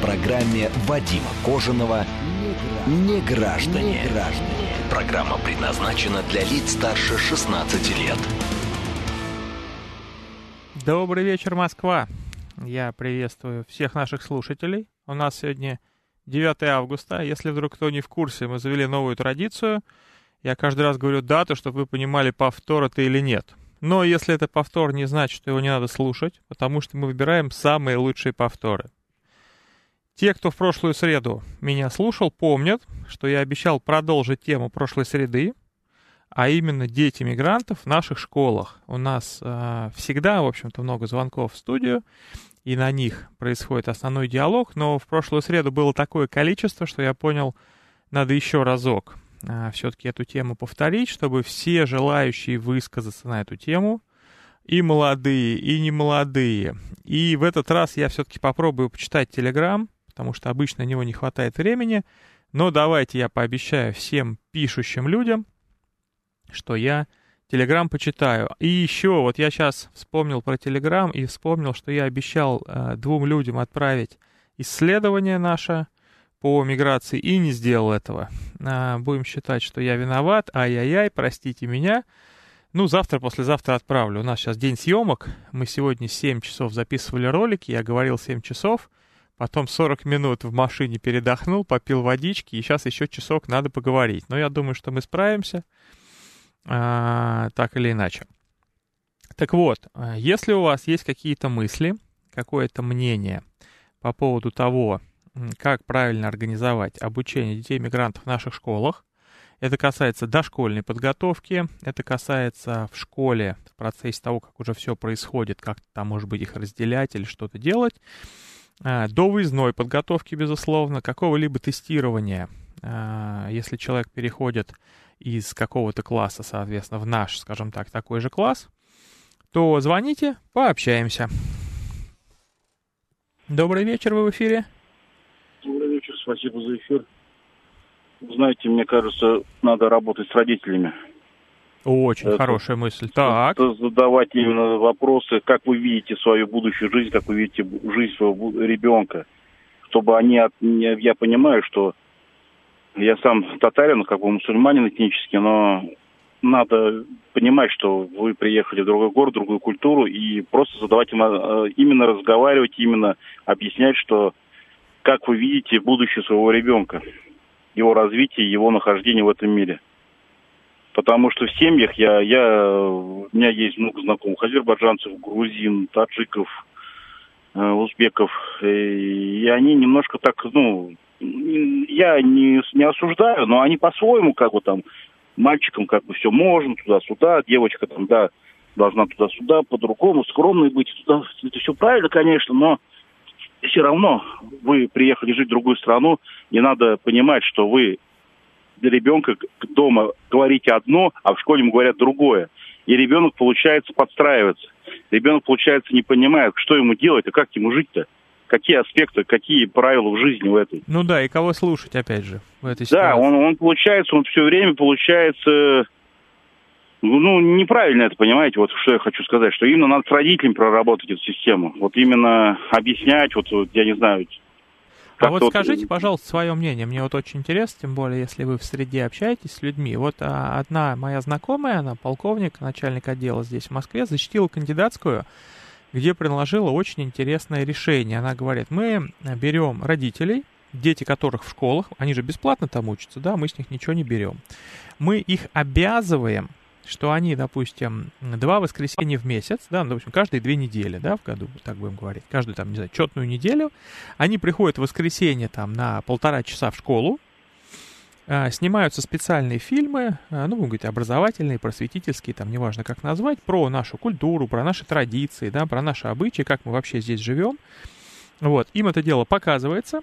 программе Вадима Кожаного «Не граждане». Программа предназначена для лиц старше 16 лет. Добрый вечер, Москва. Я приветствую всех наших слушателей. У нас сегодня 9 августа. Если вдруг кто не в курсе, мы завели новую традицию. Я каждый раз говорю дату, чтобы вы понимали, повтор это или нет. Но если это повтор, не значит, что его не надо слушать, потому что мы выбираем самые лучшие повторы. Те, кто в прошлую среду меня слушал, помнят, что я обещал продолжить тему прошлой среды, а именно дети мигрантов в наших школах. У нас э, всегда, в общем-то, много звонков в студию, и на них происходит основной диалог, но в прошлую среду было такое количество, что я понял, надо еще разок э, все-таки эту тему повторить, чтобы все желающие высказаться на эту тему, и молодые, и немолодые. И в этот раз я все-таки попробую почитать Телеграм, потому что обычно на него не хватает времени. Но давайте я пообещаю всем пишущим людям, что я Телеграм почитаю. И еще, вот я сейчас вспомнил про Телеграм и вспомнил, что я обещал э, двум людям отправить исследование наше по миграции и не сделал этого. А, будем считать, что я виноват. Ай-яй-яй, простите меня. Ну, завтра, послезавтра отправлю. У нас сейчас день съемок. Мы сегодня 7 часов записывали ролики. Я говорил 7 часов. Потом 40 минут в машине передохнул, попил водички, и сейчас еще часок надо поговорить. Но я думаю, что мы справимся, а, так или иначе. Так вот, а, если у вас есть какие-то мысли, какое-то мнение по поводу того, как правильно организовать обучение детей-мигрантов в наших школах, это касается дошкольной подготовки, это касается в школе, в процессе того, как уже все происходит, как там, может быть, их разделять или что-то делать, до выездной подготовки, безусловно, какого-либо тестирования, а, если человек переходит из какого-то класса, соответственно, в наш, скажем так, такой же класс, то звоните, пообщаемся. Добрый вечер, вы в эфире. Добрый вечер, спасибо за эфир. Знаете, мне кажется, надо работать с родителями. Очень это, хорошая мысль. Так. Задавать именно вопросы, как вы видите свою будущую жизнь, как вы видите жизнь своего ребенка. Чтобы они, от, я понимаю, что я сам татарин, как бы мусульманин этнически, но надо понимать, что вы приехали в другой город, в другую культуру, и просто задавать им, э, именно разговаривать, именно объяснять, что как вы видите будущее своего ребенка, его развитие, его нахождение в этом мире. Потому что в семьях я, я, у меня есть много знакомых азербайджанцев, грузин, таджиков, э, узбеков. И они немножко так, ну, я не, не осуждаю, но они по-своему как бы там, мальчикам как бы все можно, туда-сюда, девочка там, да, должна туда-сюда, по-другому, скромной быть, туда, это все правильно, конечно, но все равно вы приехали жить в другую страну, и надо понимать, что вы для ребенка дома говорите одно, а в школе ему говорят другое. И ребенок, получается, подстраивается. Ребенок, получается, не понимает, что ему делать, а как ему жить-то. Какие аспекты, какие правила в жизни в этой. Ну да, и кого слушать, опять же, в этой ситуации. Да, он, он получается, он все время получается ну, неправильно это, понимаете, вот что я хочу сказать, что именно надо с родителями проработать эту систему. Вот именно объяснять, вот, вот я не знаю, а вот скажите, пожалуйста, свое мнение. Мне вот очень интересно, тем более, если вы в среде общаетесь с людьми. Вот а, одна моя знакомая, она полковник, начальник отдела здесь, в Москве, защитила кандидатскую, где предложила очень интересное решение. Она говорит, мы берем родителей, дети которых в школах, они же бесплатно там учатся, да, мы с них ничего не берем. Мы их обязываем что они, допустим, два воскресенья в месяц, да, ну, допустим, каждые две недели, да, в году, так будем говорить, каждую, там, не знаю, четную неделю, они приходят в воскресенье, там, на полтора часа в школу, э, снимаются специальные фильмы, э, ну, будем говорить, образовательные, просветительские, там, неважно как назвать, про нашу культуру, про наши традиции, да, про наши обычаи, как мы вообще здесь живем. Вот, им это дело показывается,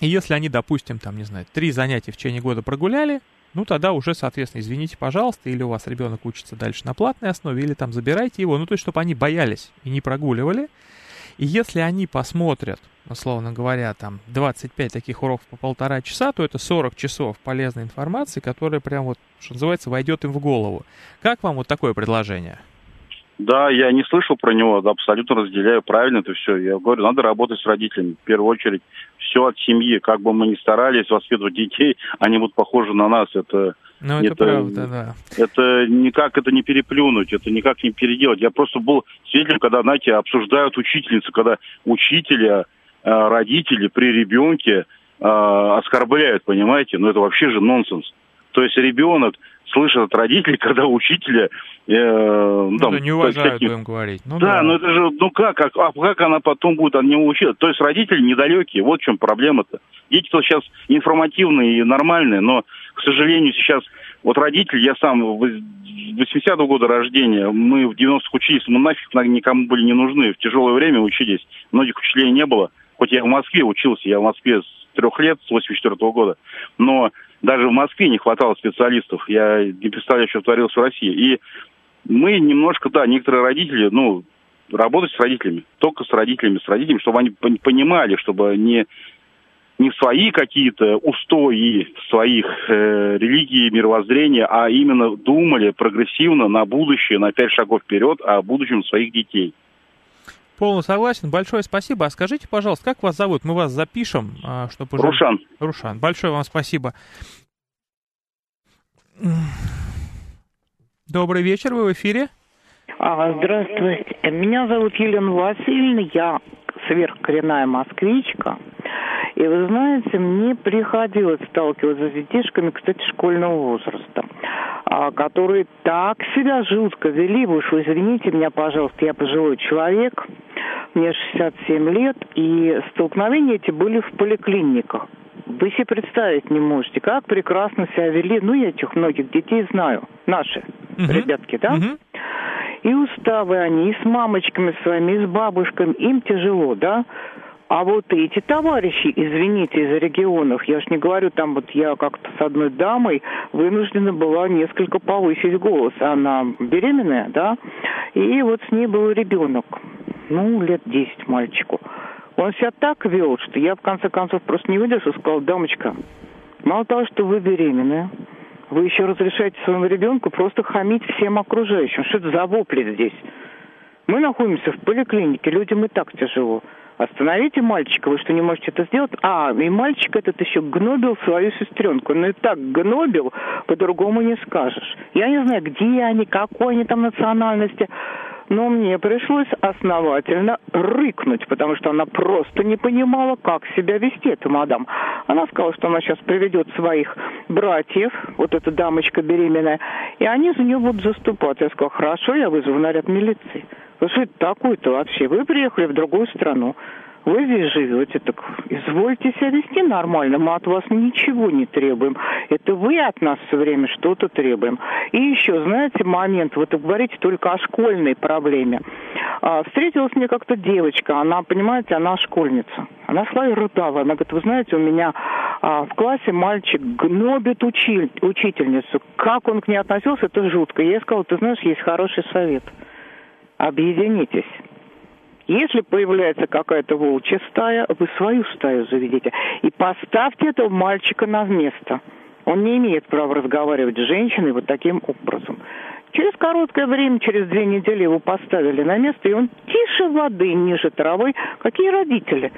И если они, допустим, там, не знаю, три занятия в течение года прогуляли, ну тогда уже, соответственно, извините, пожалуйста, или у вас ребенок учится дальше на платной основе, или там забирайте его, ну то есть, чтобы они боялись и не прогуливали. И если они посмотрят, условно говоря, там 25 таких уроков по полтора часа, то это 40 часов полезной информации, которая прям вот, что называется, войдет им в голову. Как вам вот такое предложение? Да, я не слышал про него, абсолютно разделяю, правильно это все. Я говорю, надо работать с родителями, в первую очередь. Все от семьи, как бы мы ни старались воспитывать детей, они будут похожи на нас. Это, ну, это, это правда, да. Это никак это не переплюнуть, это никак не переделать. Я просто был свидетелем, когда, знаете, обсуждают учительницы, когда учителя, э, родители при ребенке э, оскорбляют, понимаете? Ну, это вообще же нонсенс. То есть ребенок слышат от родителей, когда учителя... Э, ну, там, да, не уважают, таких... будем говорить. Ну, да, да, но это же, ну как, как, а как она потом будет от него учиться? То есть родители недалекие, вот в чем проблема-то. Дети-то сейчас информативные и нормальные, но, к сожалению, сейчас вот родители, я сам 80-го года рождения, мы в 90-х учились, мы нафиг никому были не нужны, в тяжелое время учились, многих учителей не было. Хоть я в Москве учился, я в Москве с трех лет, с 84 -го года, но даже в Москве не хватало специалистов. Я не представляю, что творилось в России. И мы немножко, да, некоторые родители, ну, работать с родителями, только с родителями, с родителями, чтобы они понимали, чтобы не, не свои какие-то устои своих э, религий, мировоззрения, а именно думали прогрессивно на будущее, на пять шагов вперед, о будущем своих детей. Полностью согласен. Большое спасибо. А скажите, пожалуйста, как вас зовут? Мы вас запишем, а, чтобы... Рушан. Рушан. Большое вам спасибо. Добрый вечер, вы в эфире. А, здравствуйте. Меня зовут Елена Васильевна, я сверхкоренная москвичка. И вы знаете, мне приходилось сталкиваться с детишками, кстати, школьного возраста, а, которые так себя жутко вели. Вы уж извините меня, пожалуйста, я пожилой человек, мне 67 лет, и столкновения эти были в поликлиниках. Вы себе представить не можете, как прекрасно себя вели. Ну, я этих многих детей знаю, наши uh-huh. ребятки, да? Uh-huh. И уставы они, и с мамочками своими, и с бабушками, им тяжело, да? А вот эти товарищи, извините, из регионов, я ж не говорю, там вот я как-то с одной дамой вынуждена была несколько повысить голос. Она беременная, да, и вот с ней был ребенок, ну, лет десять мальчику. Он себя так вел, что я в конце концов просто не выдержал и сказал, дамочка, мало того, что вы беременная, вы еще разрешаете своему ребенку просто хамить всем окружающим. Что это за вопли здесь? Мы находимся в поликлинике, людям и так тяжело. Остановите мальчика, вы что, не можете это сделать? А, и мальчик этот еще гнобил свою сестренку. Ну и так гнобил, по-другому не скажешь. Я не знаю, где они, какой они там национальности. Но мне пришлось основательно рыкнуть, потому что она просто не понимала, как себя вести, эта мадам. Она сказала, что она сейчас приведет своих братьев, вот эта дамочка беременная, и они за нее будут заступать. Я сказала, хорошо, я вызову наряд милиции. Ну что это такое-то вообще? Вы приехали в другую страну. Вы здесь живете, так извольте себя вести нормально, мы от вас ничего не требуем. Это вы от нас все время что-то требуем. И еще, знаете, момент, вот вы говорите только о школьной проблеме. А, встретилась мне как-то девочка, она, понимаете, она школьница. Она шла и рыдала. Она говорит, вы знаете, у меня а, в классе мальчик гнобит учи, учительницу. Как он к ней относился, это жутко. Я ей сказала, ты знаешь, есть хороший совет – объединитесь. Если появляется какая-то волчья стая, вы свою стаю заведите. И поставьте этого мальчика на место. Он не имеет права разговаривать с женщиной вот таким образом. Через короткое время, через две недели его поставили на место, и он тише воды, ниже травы. Какие родители?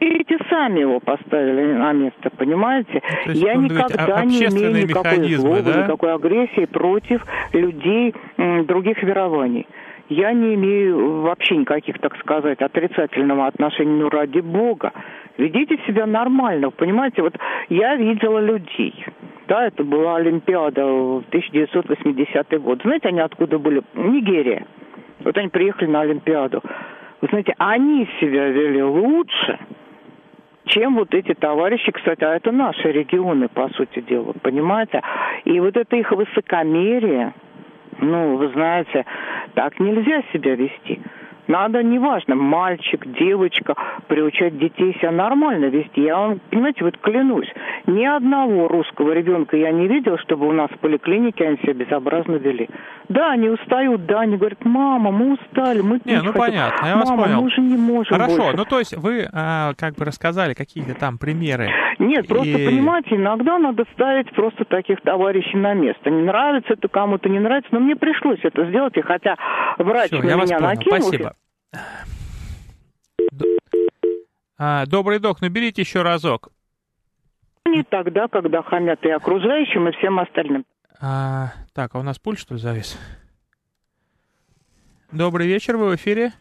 И эти сами его поставили на место, понимаете? Я никогда не имею никакой злобы, да? никакой агрессии против людей других верований я не имею вообще никаких, так сказать, отрицательного отношения, ну, ради бога. Ведите себя нормально, понимаете? Вот я видела людей. Да, это была Олимпиада в 1980 год. Знаете, они откуда были? Нигерия. Вот они приехали на Олимпиаду. Вы знаете, они себя вели лучше, чем вот эти товарищи, кстати, а это наши регионы, по сути дела, понимаете? И вот это их высокомерие, ну, вы знаете, так нельзя себя вести. Надо, неважно, мальчик, девочка, приучать детей себя нормально вести. Я вам, понимаете, вот клянусь, ни одного русского ребенка я не видел, чтобы у нас в поликлинике они себя безобразно вели. Да, они устают, да, они говорят, мама, мы устали, мы Не, ну хотим. понятно, я вас мама, понял. мы уже не можем Хорошо, больше. ну то есть вы а, как бы рассказали какие-то там примеры. Нет, просто, И- понимаете, иногда надо ставить просто таких товарищей на место. Не нравится это кому-то, не нравится, но мне пришлось это сделать, и хотя врач Всё, на вас меня накинулся, спасибо. А, добрый док, наберите еще разок. не тогда, когда хамят и окружающим, и всем остальным. А, так, а у нас пульт что ли завис? Добрый вечер, вы в эфире?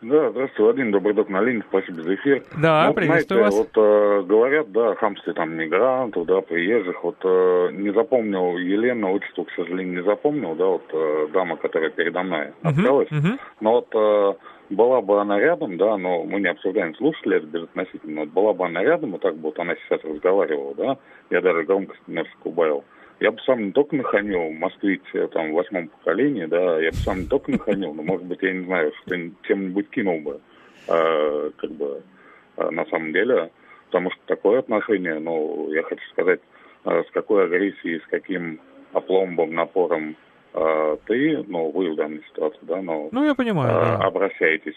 Да, здравствуйте, Владимир Добрый док на линии, спасибо за эфир. Да, Ну, приветствую вас. знаете, вот э, говорят, да, хамстве там мигрантов, да, приезжих, вот э, не запомнил Елена, отчество, к сожалению, не запомнил, да, вот э, дама, которая передо мной общалась, мгм. но вот э, была бы она рядом, да, но мы не обсуждаем, слушали это безотносительно, вот была бы она рядом, вот так бы вот она сейчас разговаривала, да, я даже громкость немножко убавил. Я бы сам не только нахамил москвич там в восьмом поколении, да, я бы сам не только нахамил, но, может быть, я не знаю, что чем-нибудь кинул бы, э, как бы, э, на самом деле, потому что такое отношение, ну, я хочу сказать, э, с какой агрессией, с каким опломбом, напором ты, ну, вы в данной ситуации, да, но Ну, я понимаю, а, да. обращаетесь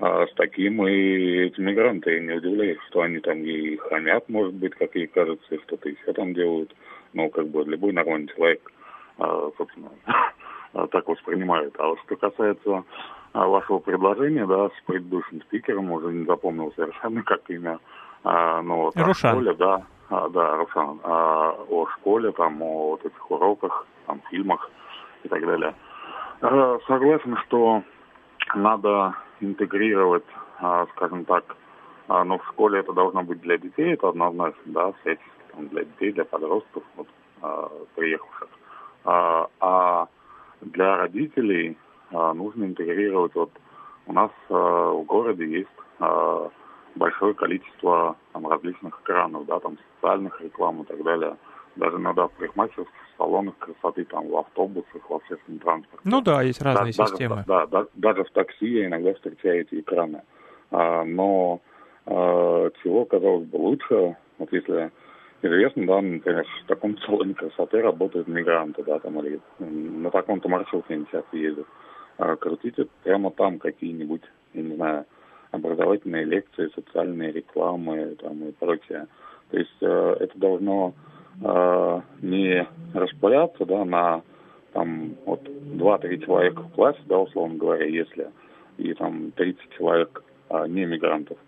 а, с таким, и эти мигранты, я не удивляюсь, что они там и хамят, может быть, как ей кажется, и что-то еще там делают. Ну, как бы любой нормальный человек, а, собственно, а, так воспринимает. А что касается а, вашего предложения, да, с предыдущим спикером, уже не запомнил совершенно, как имя, а, ну, вот, о Рушан. школе, да, а, да, Рушан, а, о школе, там, о вот этих уроках, там, фильмах и так далее. Э, Согласен, что надо интегрировать, а, скажем так, а, но в школе это должно быть для детей, это однозначно, да, всячески для детей, для подростков, вот, приехавших. А, для родителей нужно интегрировать, вот у нас в городе есть большое количество там, различных экранов, да, там социальных реклам и так далее. Даже иногда в парикмахерских салонах красоты, там, в автобусах, в общественном транспорте. Ну да, есть разные Да, системы. Даже, да, да, даже в такси я иногда встречаю эти экраны. А, но а, чего, казалось бы, лучше, вот если известно, да, например, в таком салоне красоты работают мигранты, да, там, или на таком-то маршруте они часто ездят. А, крутите прямо там какие-нибудь, я не знаю, образовательные лекции, социальные рекламы там, и прочее. То есть э, это должно э, не распыляться да, на там вот 2-3 человека в классе, да, условно говоря, если и там 30 человек а, не мигрантов,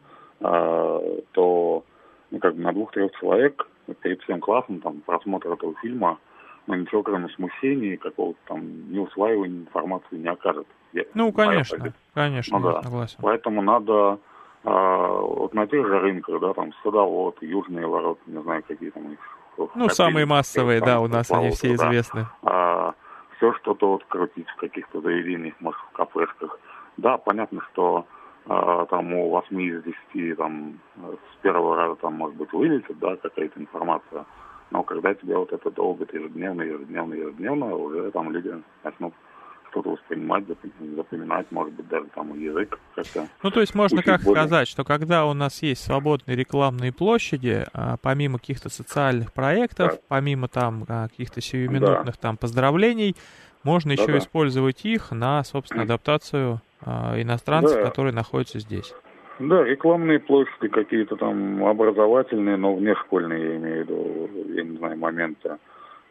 а, то ну, как бы на двух-трех человек перед всем классом там просмотр этого фильма, ну, ничего кроме смущения какого-то там неусваивания информации не окажет. Я- Ну, конечно, позиция. конечно, Ну я да. согласен. Поэтому надо а, вот на тех же рынках, да, там садовод, южные ворота, не знаю, какие там их. Ну, самые массовые, да, у нас они все да. известны. все что-то вот крутить в каких-то заведениях, может, в кафешках. Да, понятно, что а, там у 8 из 10 там с первого раза там, может быть, вылетит, да, какая-то информация. Но когда тебе вот это долго, ежедневно, ежедневно, ежедневно, уже там люди начнут что-то воспринимать, запоминать, может быть, даже там язык как-то. Ну, то есть можно как более. сказать, что когда у нас есть свободные рекламные площади, а, помимо каких-то социальных проектов, Да. помимо там а, каких-то сиюминутных там поздравлений, можно еще Да-да. использовать их на, собственно, адаптацию а, иностранцев, Да. которые находятся здесь. Да, рекламные площади какие-то там образовательные, но внешкольные, я имею в виду, я не знаю, моменты.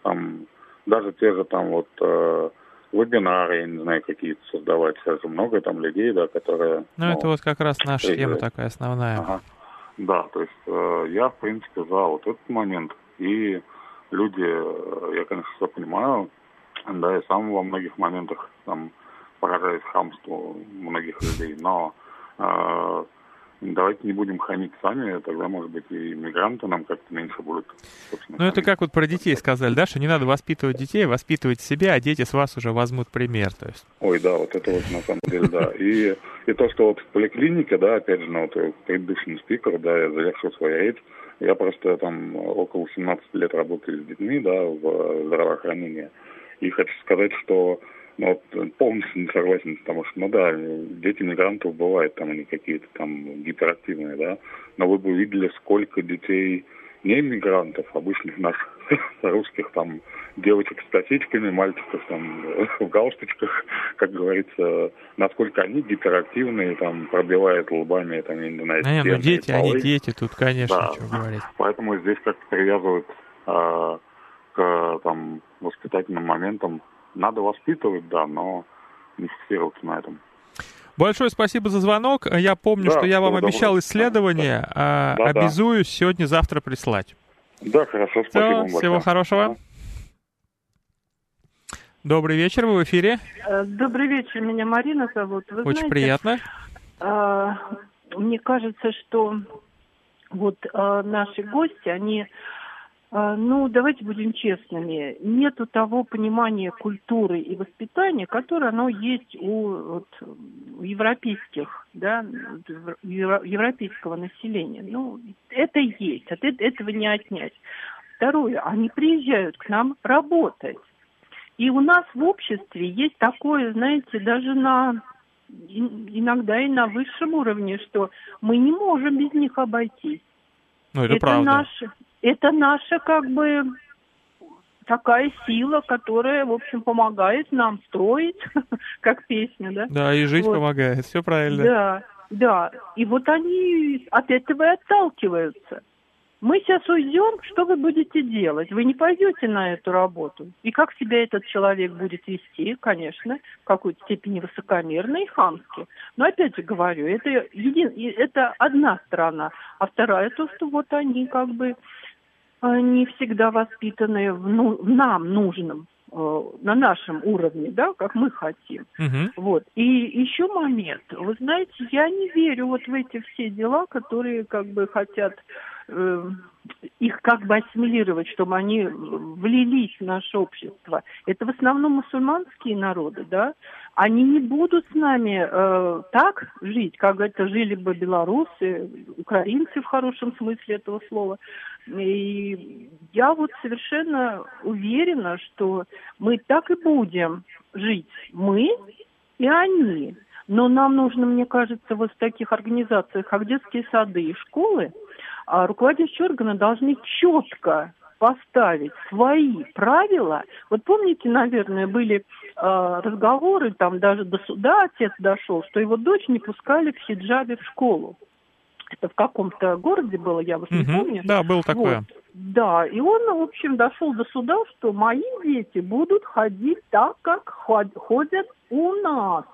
Там даже те же там вот э, вебинары, я не знаю, какие-то создавать. Сейчас же много там людей, да, которые... Ну, это вот как раз наша тема такая основная. Ага. Да, то есть э, я, в принципе, за вот этот момент. И люди, э, я, конечно, все понимаю, да, и сам во многих моментах там поражаюсь хамству многих людей, но э, давайте не будем хамить сами, тогда, может быть, и мигранты нам как-то меньше будут. Ну, это как вот про детей сказали, да, что не надо воспитывать детей, воспитывать себя, а дети с вас уже возьмут пример. То есть. Ой, да, вот это вот на самом деле, да. И, и то, что вот в поликлинике, да, опять же, ну, вот предыдущий спикер, да, я завершил свою речь, я просто там около 17 лет работаю с детьми, да, в здравоохранении. И хочу сказать, что Ну, вот, полностью не согласен, потому что, ну да, дети мигрантов бывают там они какие-то там гиперактивные, да, но вы бы видели, сколько детей не мигрантов, обычных наших русских там девочек с косичками, мальчиков там в галстучках, как говорится, насколько они гиперактивные, там пробивают лбами, там, не знаю, Не, ну дети, полы. они дети, тут, конечно, да. что говорить. Поэтому здесь как-то привязывают а, к там воспитательным моментам надо воспитывать, да, но не фиксироваться на этом. Большое спасибо за звонок. Я помню, да, что я вам обещал исследование. Да, а, да, Обязуюсь да. сегодня-завтра прислать. Да, хорошо, спасибо Все, вам Всего хорошего. Добрый вечер, вы в эфире. Э, добрый вечер, меня Марина зовут. Вы Очень знаете, приятно. А, мне кажется, что вот а, наши гости, они ну, давайте будем честными, нету того понимания культуры и воспитания, которое оно есть у, вот, у европейских, да, европейского населения. Ну, это есть, от этого не отнять. Второе, они приезжают к нам работать. И у нас в обществе есть такое, знаете, даже на иногда и на высшем уровне, что мы не можем без них обойтись. Ну, это, это правда. Наше, это наша как бы такая сила, которая, в общем, помогает нам строить, как песня, да? Да, и жить вот. помогает, все правильно. Да, да. И вот они от этого и отталкиваются. Мы сейчас уйдем, что вы будете делать? Вы не пойдете на эту работу. И как себя этот человек будет вести, конечно, в какой-то степени высокомерно и хамски. Но опять же говорю, это, един... это одна сторона. А вторая то, что вот они как бы не всегда воспитаны в, ну, нам нужном э, на нашем уровне, да, как мы хотим. Угу. Вот. И еще момент. Вы знаете, я не верю вот в эти все дела, которые как бы хотят э, их как бы ассимилировать, чтобы они влились в наше общество. Это в основном мусульманские народы, да. Они не будут с нами э, так жить, как это жили бы белорусы, украинцы в хорошем смысле этого слова. И я вот совершенно уверена, что мы так и будем жить. Мы и они. Но нам нужно, мне кажется, вот в таких организациях, как детские сады и школы, а руководящие органы должны четко поставить свои правила. Вот помните, наверное, были э, разговоры, там даже до суда отец дошел, что его дочь не пускали в хиджабе в школу. Это в каком-то городе было, я вот угу, не помню. Да, было такое. Вот. Да, и он, в общем, дошел до суда, что мои дети будут ходить так, как ходят у нас.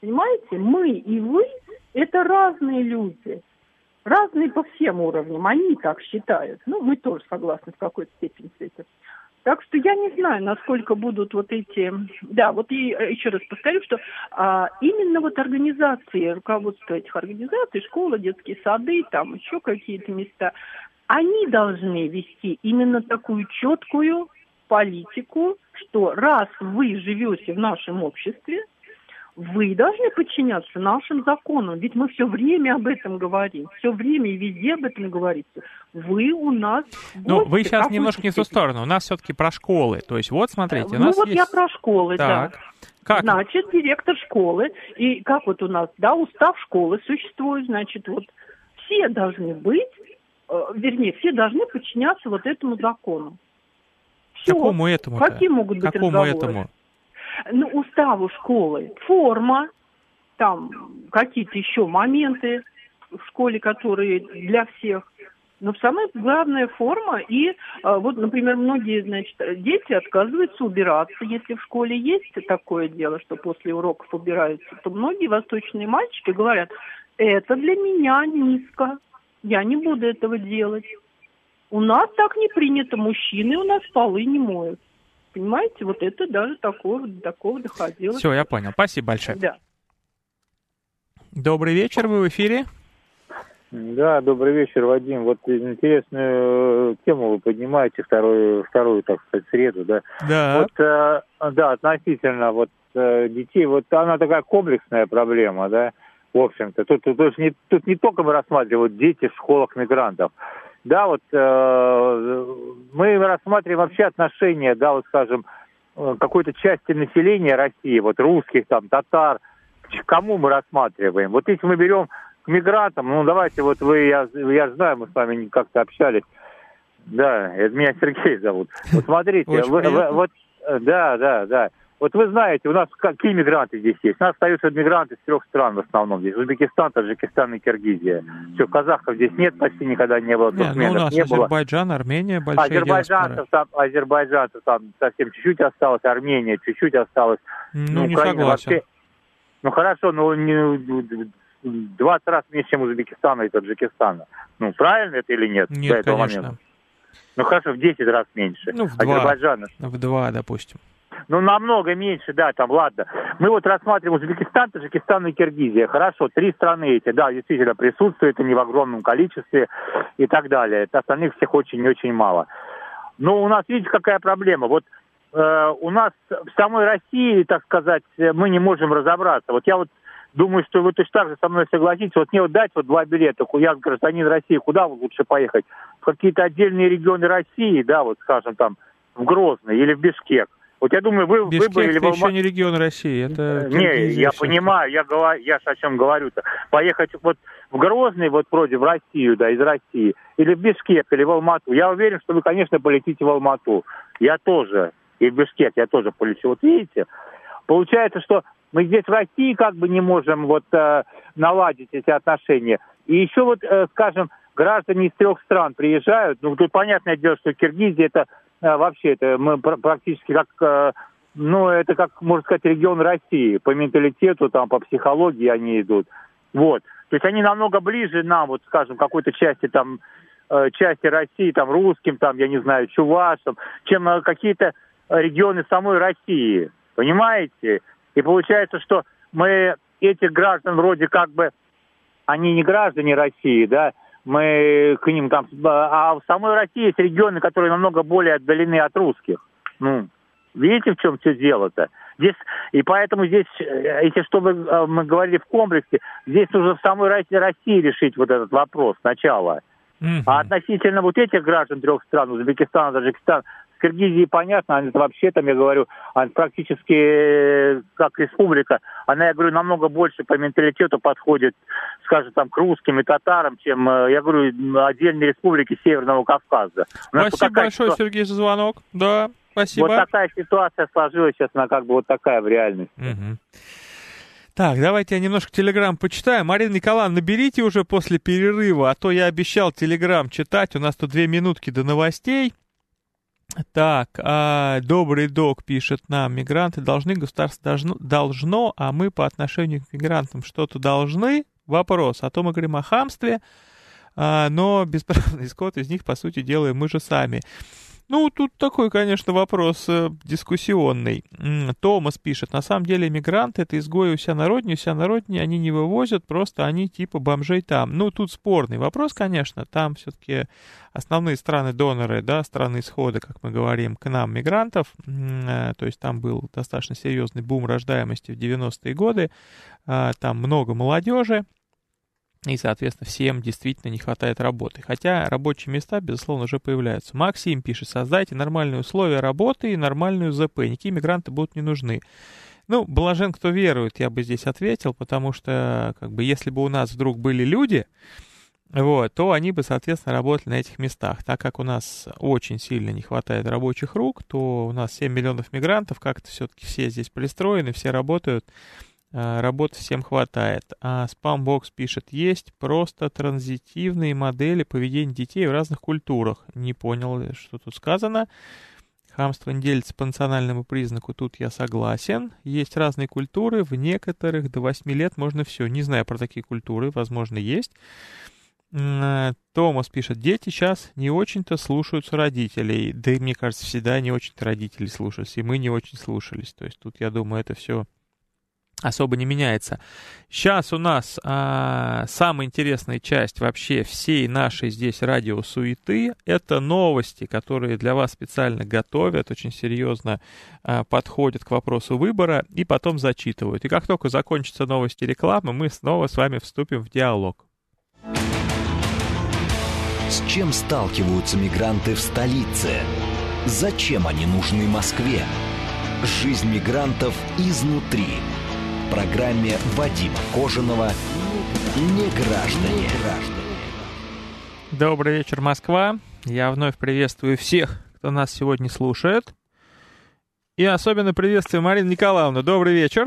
Понимаете, мы и вы – это разные люди. Разные по всем уровням, они так считают. Ну, мы тоже согласны в какой-то степени с этим. Так что я не знаю, насколько будут вот эти... Да, вот и э, еще раз повторю, что а, именно вот организации, руководство этих организаций, школы, детские сады, там еще какие-то места, они должны вести именно такую четкую политику, что раз вы живете в нашем обществе, вы должны подчиняться нашим законам. Ведь мы все время об этом говорим. Все время и везде об этом говорится. Вы у нас... Ну, вы сейчас немножко не в ту сторону. У нас все-таки про школы. То есть, вот смотрите, у ну, нас вот есть... я про школы, так. да. Как? Значит, директор школы, и как вот у нас, да, устав школы существует, значит, вот все должны быть, э, вернее, все должны подчиняться вот этому закону. Все. Какому этому? -то? Какие могут быть Какому разговоры? этому? Ну, уставу школы форма, там какие-то еще моменты в школе, которые для всех. Но самая главная форма, и а, вот, например, многие, значит, дети отказываются убираться. Если в школе есть такое дело, что после уроков убираются, то многие восточные мальчики говорят, это для меня низко, я не буду этого делать. У нас так не принято, мужчины у нас полы не моют. Понимаете, вот это даже такого, такого доходило. Все, я понял. Спасибо большое. Да. Добрый вечер, вы в эфире. Да, добрый вечер, Вадим. Вот интересную тему вы поднимаете, вторую, вторую так сказать, среду, да? Да. Вот, э, да, относительно вот э, детей, вот она такая комплексная проблема, да, в общем-то. Тут, тут, тут, не, тут не только мы рассматриваем дети в школах мигрантов, да, вот э, мы рассматриваем вообще отношения, да, вот скажем, э, какой-то части населения России, вот русских, там, татар, кому мы рассматриваем? Вот если мы берем к мигрантам, ну давайте, вот вы, я, я знаю, мы с вами как-то общались, да, это меня Сергей зовут. Вот смотрите, вы, вы, вот, э, да, да, да. Вот вы знаете, у нас какие мигранты здесь есть? У нас остаются мигранты из трех стран в основном здесь. Узбекистан, Таджикистан и Киргизия. Все, казахов здесь нет, почти никогда не было. Нет, ну, у нас не Азербайджан, было. Армения, большая Азербайджанцев там, Азербайджанцев там совсем чуть-чуть осталось, Армения чуть-чуть осталось. Ну, ну не Украина согласен. Вообще... Ну, хорошо, но не, 20 раз меньше, чем Узбекистана и Таджикистана. Ну, правильно это или нет? Нет, до этого конечно. Момента? Ну, хорошо, в 10 раз меньше. Ну, в Азербайджана. В два, допустим. Ну, намного меньше, да, там, ладно. Мы вот рассматриваем Узбекистан, Таджикистан и Киргизия. Хорошо, три страны эти, да, действительно присутствуют, они в огромном количестве и так далее. Остальных всех очень-очень мало. Но у нас, видите, какая проблема? Вот э, у нас в самой России, так сказать, мы не можем разобраться. Вот я вот думаю, что вы точно так же со мной согласитесь. Вот мне вот дать вот два билета, я гражданин России, куда лучше поехать? В какие-то отдельные регионы России, да, вот скажем там, в Грозный или в Бишкек. Вот я думаю, вы, Бишкек вы бы... Или это еще не регион России, это... Не, я понимаю, я, говорю, я о чем говорю-то. Поехать вот в Грозный, вот вроде в Россию, да, из России, или в Бишкек, или в Алмату. Я уверен, что вы, конечно, полетите в Алмату. Я тоже. И в Бишкек я тоже полечу. Вот видите, получается, что мы здесь в России как бы не можем вот э, наладить эти отношения. И еще вот, э, скажем, граждане из трех стран приезжают. Ну, тут понятное дело, что Киргизия это э, вообще это мы пр- практически как э, ну, это как, можно сказать, регион России. По менталитету, там, по психологии они идут. Вот. То есть они намного ближе нам, вот, скажем, какой-то части там, э, части России, там, русским, там, я не знаю, чувашам, чем э, какие-то регионы самой России. Понимаете? И получается, что мы этих граждан вроде как бы, они не граждане России, да, мы к ним там, а в самой России есть регионы, которые намного более отдалены от русских. Ну, видите, в чем все дело-то? Здесь, и поэтому здесь, если что э, мы говорили в комплексе, здесь нужно в самой России решить вот этот вопрос сначала. А относительно вот этих граждан трех стран, Узбекистана, Таджикистана, Киргизии понятно, она вообще там, я говорю, она практически э, как республика, она, я говорю, намного больше по менталитету подходит, скажем, там, к русским и татарам, чем, э, я говорю, отдельные республики Северного Кавказа. Спасибо большое, ситуация... Сергей, за звонок. Да, спасибо. Вот такая ситуация сложилась сейчас, она как бы вот такая в реальности. Угу. Так, давайте я немножко Телеграм почитаю. Марина Николаевна, наберите уже после перерыва, а то я обещал Телеграм читать. У нас тут две минутки до новостей. Так, а, добрый док пишет нам, мигранты должны, государство должно, должно, а мы по отношению к мигрантам что-то должны? Вопрос. А то мы говорим о хамстве, а, но бесправный исход из них, по сути, делаем мы же сами. Ну, тут такой, конечно, вопрос э, дискуссионный. Томас пишет, на самом деле мигранты это изгои у себя на родине, у себя на родине они не вывозят, просто они типа бомжей там. Ну, тут спорный вопрос, конечно, там все-таки основные страны-доноры, да, страны исхода, как мы говорим, к нам мигрантов, э, то есть там был достаточно серьезный бум рождаемости в 90-е годы, э, там много молодежи, и, соответственно, всем действительно не хватает работы. Хотя рабочие места, безусловно, уже появляются. Максим пишет, создайте нормальные условия работы и нормальную ЗП. Никакие мигранты будут не нужны. Ну, блажен, кто верует, я бы здесь ответил, потому что, как бы, если бы у нас вдруг были люди, вот, то они бы, соответственно, работали на этих местах. Так как у нас очень сильно не хватает рабочих рук, то у нас 7 миллионов мигрантов, как-то все-таки все здесь пристроены, все работают работы всем хватает. А Spambox пишет, есть просто транзитивные модели поведения детей в разных культурах. Не понял, что тут сказано. Хамство не делится по национальному признаку, тут я согласен. Есть разные культуры, в некоторых до 8 лет можно все. Не знаю про такие культуры, возможно, есть. Э, Томас пишет, дети сейчас не очень-то слушаются родителей. Да и мне кажется, всегда не очень-то родители слушались, и мы не очень слушались. То есть тут, я думаю, это все особо не меняется. Сейчас у нас а, самая интересная часть вообще всей нашей здесь радиосуеты — это новости, которые для вас специально готовят, очень серьезно а, подходят к вопросу выбора и потом зачитывают. И как только закончатся новости рекламы, мы снова с вами вступим в диалог. С чем сталкиваются мигранты в столице? Зачем они нужны Москве? Жизнь мигрантов изнутри. В программе Вадима Кожаного «Не граждане». Добрый вечер, Москва. Я вновь приветствую всех, кто нас сегодня слушает. И особенно приветствую Марину Николаевну. Добрый вечер.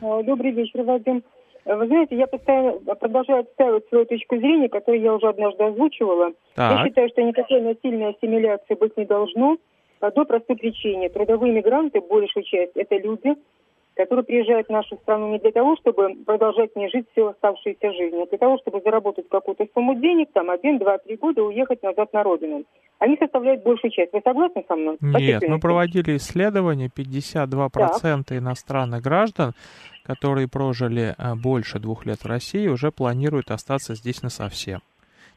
Добрый вечер, Вадим. Вы знаете, я постоянно продолжаю отстаивать свою точку зрения, которую я уже однажды озвучивала. Так. Я считаю, что никакой насильной ассимиляции быть не должно. По одной простой причине. Трудовые мигранты, большую часть, это люди, которые приезжают в нашу страну не для того, чтобы продолжать в ней жить всю оставшуюся жизнь, а для того, чтобы заработать какую-то сумму денег, там, один, два, три года и уехать назад на родину. Они составляют большую часть. Вы согласны со мной? Нет, мы проводили исследование, 52% иностранных граждан, которые прожили а, больше двух лет в России, уже планируют остаться здесь насовсем.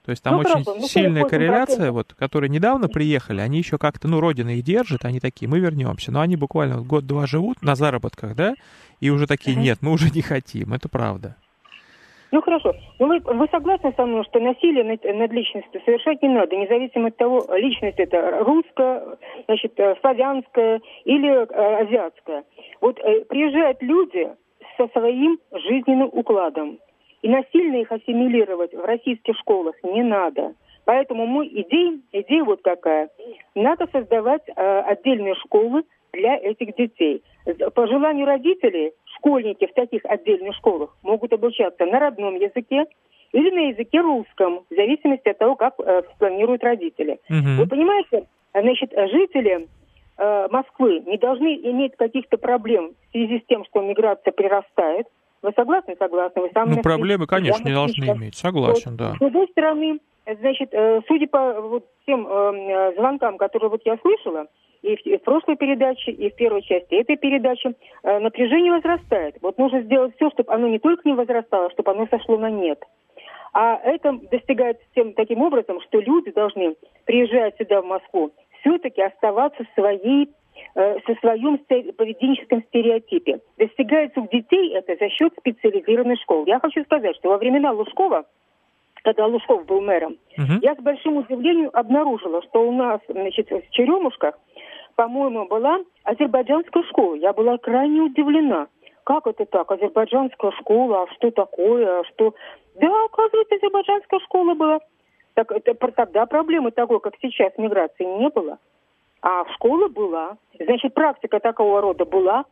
То есть там Ну, очень ну, сильная 48%. корреляция, вот, которые недавно приехали, они еще как-то, ну, родина их держит, они такие, мы вернемся. Но они буквально год-два живут на заработках, да, и уже такие, нет, мы уже не хотим, это правда. Ну хорошо. Ну вы, вы согласны со мной, что насилие над, над личностью совершать не надо, независимо от того, личность это русская, значит, э, славянская или э, азиатская. Вот э, приезжают люди со своим жизненным укладом. И насильно их ассимилировать в российских школах не надо. Поэтому мой идея, идея вот какая. Надо создавать э, отдельные школы для этих детей. По желанию родителей, школьники в таких отдельных школах могут обучаться на родном языке или на языке русском, в зависимости от того, как э, планируют родители. Мгм. Вы понимаете, значит, жители э, Москвы не должны иметь каких-то проблем в связи с тем, что миграция прирастает. Вы согласны? Согласны. Вы сами Ну, проблемы, конечно, не должны москвичка. иметь, согласен, Вот. да. С другой стороны, значит, э, судя по вот тем э, э, звонкам, которые вот я слышала, и в, и в прошлой передаче, и в первой части этой передачи, э, напряжение возрастает. Вот нужно сделать все, чтобы оно не только не возрастало, чтобы оно сошло на нет. А это достигается тем таким образом, что люди должны, приезжая сюда, в Москву, все-таки оставаться в своей э, со своем сте- поведенческом стереотипе. Достигается у детей это за счет специализированной школы. Я хочу сказать, что во времена Лужкова, когда Лужков был мэром, Мгм. я с большим удивлением обнаружила, что у нас, значит, в Черемушках, по-моему, была азербайджанская школа. Я была крайне удивлена. Как это так? Азербайджанская школа, а что такое? А что? Да, оказывается, азербайджанская школа была. Так, это, тогда проблемы такой, как сейчас, миграции не было. А школа была. Значит, практика такого рода была.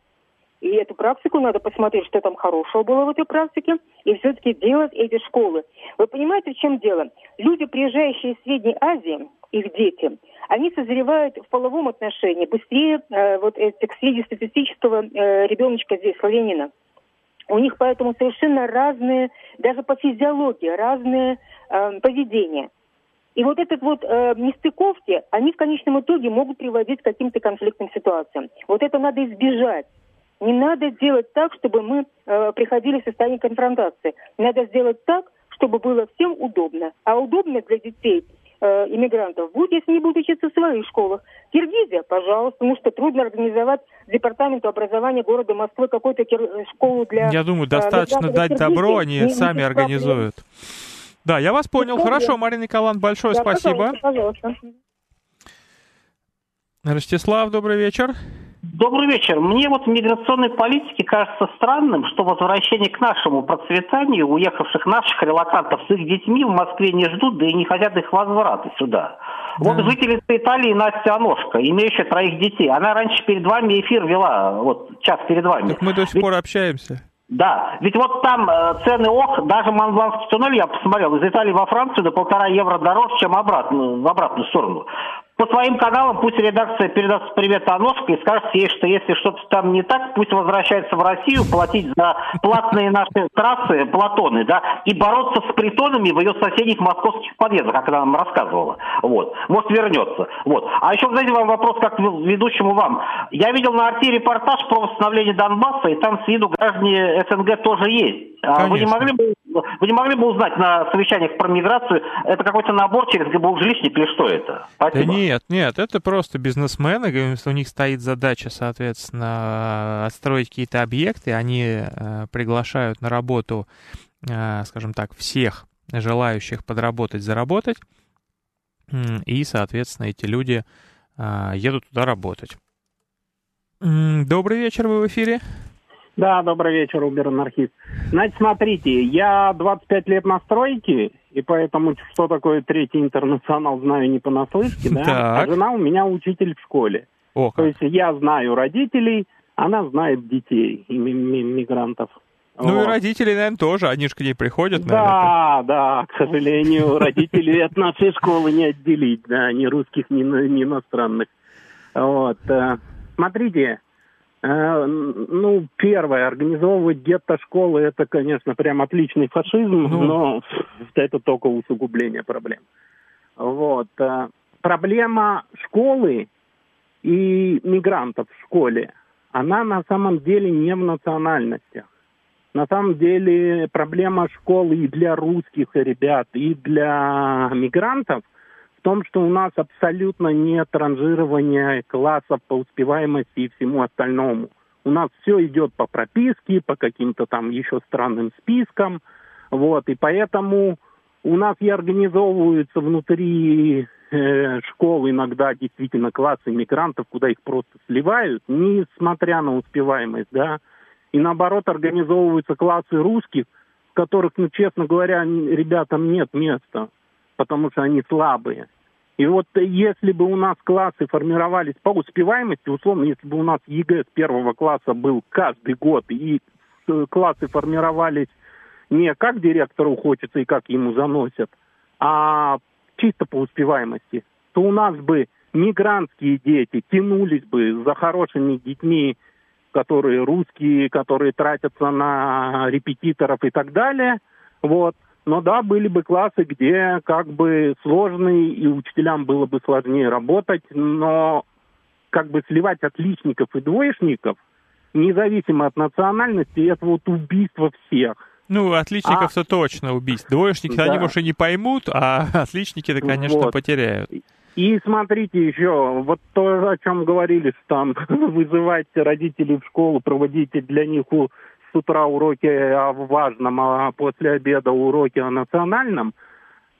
И эту практику надо посмотреть, что там хорошего было в этой практике, и все-таки делать эти школы. Вы понимаете, в чем дело? Люди, приезжающие из Средней Азии, их дети, они созревают в половом отношении быстрее э, вот этих среднестатистического э, ребеночка здесь, славянина. У них поэтому совершенно разные, даже по физиологии, разные э, поведения. И вот этот вот э, нестыковки, они в конечном итоге могут приводить к каким-то конфликтным ситуациям. Вот это надо избежать. Не надо делать так, чтобы мы э, приходили в состояние конфронтации. Надо сделать так, чтобы было всем удобно. А удобно для детей э, иммигрантов будет, если они будут учиться в своих школах. Киргизия, пожалуйста, ну что, трудно организовать департаменту образования города Москвы какую-то кир- школу для... Я думаю, э, достаточно мигрантов дать добро, они Не- не сами без проблем. Да, я вас понял. Хорошо, Марина Николаевна, большое Да, спасибо. Пожалуйста, пожалуйста. Ростислав, добрый вечер. Добрый вечер. Мне вот в миграционной политике кажется странным, что возвращение к нашему процветанию уехавших наших релакантов с их детьми в Москве не ждут, да и не хотят их возврата сюда. Вот Да. жительница Италии Настя Аношка, имеющая троих детей, она раньше перед вами эфир вела, вот час перед вами. Так мы до сих Ведь- пор общаемся. Да, ведь вот там э, цены ох, даже Монбланский туннель я посмотрел, из Италии во Францию до полтора евро дороже, чем обратно, в обратную сторону. По своим каналам пусть редакция передаст привет Аношке и скажет ей, что если что-то там не так, пусть возвращается в Россию, платить за платные наши трассы, платоны, да, и бороться с притонами в ее соседних московских подъездах, как она нам рассказывала. Вот. Может, вернется. Вот. А еще, знаете, вам вопрос как ведущему вам. Я видел на арте репортаж про восстановление Донбасса, и там с виду граждане СНГ тоже есть. А Вы не, Конечно. могли бы, вы не могли бы узнать на совещаниях про миграцию, это какой-то набор через ГБУ жилищник или что это? Да Спасибо. нет, нет, это просто бизнесмены, говорим, что у них стоит задача, соответственно, отстроить какие-то объекты, они э, приглашают на работу, э, скажем так, всех желающих подработать, заработать, и, соответственно, эти люди э, едут туда работать. Добрый вечер, вы в эфире. Да, добрый вечер, Убер-анархист. Значит, смотрите, я 25 лет на стройке, и поэтому что такое третий интернационал знаю не понаслышке, да? Так. А жена у меня учитель в школе. О, То есть я знаю родителей, она знает детей, и ми- ми- мигрантов. Ну и Вот. родители, наверное, тоже. Они же к ней приходят, наверное. Да, да, к сожалению, родителей от нашей школы не отделить, да, ни русских, ни, ни иностранных. Вот. э, Смотрите, ну, первое, организовывать гетто-школы, это, конечно, прям отличный фашизм, Ну. но это только усугубление проблем. Вот. э, Проблема школы и мигрантов в школе, она на самом деле не в национальностях. На самом деле проблема школы и для русских ребят, и для мигрантов том, что у нас абсолютно нет ранжирования классов по успеваемости и всему остальному. У нас все идет по прописке, по каким-то там еще странным спискам. Вот, и поэтому у нас и организовываются внутри э, школ иногда действительно классы мигрантов, куда их просто сливают, несмотря на успеваемость, да. И наоборот организовываются классы русских, в которых, ну, честно говоря, ребятам нет места, потому что они слабые. И вот если бы у нас классы формировались по успеваемости, условно, если бы у нас ЕГЭ с первого класса был каждый год, и э, классы формировались не как директору хочется и как ему заносят, а чисто по успеваемости, то у нас бы мигрантские дети тянулись бы за хорошими детьми, которые русские, которые тратятся на репетиторов и так далее. Вот. Но да, были бы классы, где как бы сложные, и учителям было бы сложнее работать, но как бы сливать отличников и двоечников, независимо от национальности, это вот убийство всех. Ну, отличников-то точно убийств. Двоечники, они, Да. может, и не поймут, а отличники-то, конечно, Вот. потеряют. И смотрите еще, вот то, о чем говорили, что там вызывать родителей в школу, проводить для них у- с утра уроки о важном, а после обеда уроки о национальном,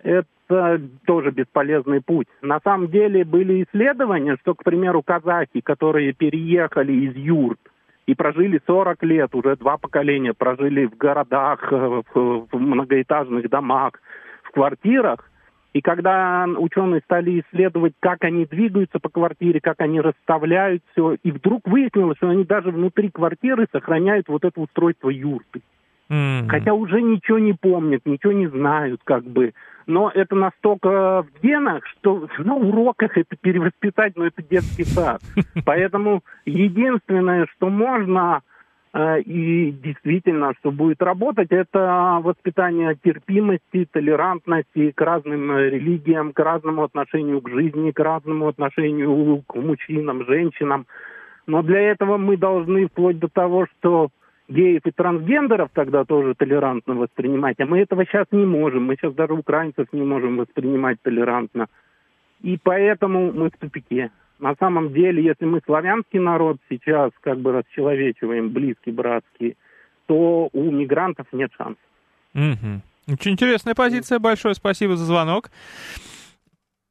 это тоже бесполезный путь. На самом деле были исследования, что, к примеру, казахи, которые переехали из юрт и прожили 40 лет, уже два поколения прожили в городах, э, в, в многоэтажных домах, в квартирах, и когда ученые стали исследовать, как они двигаются по квартире, как они расставляют все, и вдруг выяснилось, что они даже внутри квартиры сохраняют вот это устройство юрты. М. Хотя уже ничего не помнят, ничего не знают, как бы. Но это настолько в генах, что на уроках это перевоспитать, но это детский сад. Поэтому единственное, что можно и действительно, что будет работать, это воспитание терпимости, толерантности к разным э, религиям, к разному отношению к жизни, к разному отношению к мужчинам, женщинам. Но для этого мы должны вплоть до того, что геев и трансгендеров тогда тоже толерантно воспринимать, а мы этого сейчас не можем. Мы сейчас даже украинцев не можем воспринимать толерантно. И поэтому мы в тупике. На самом деле, если мы славянский народ сейчас как бы расчеловечиваем, близкий, братский, то у мигрантов нет шансов. Мгм. Очень интересная позиция. Большое спасибо за звонок.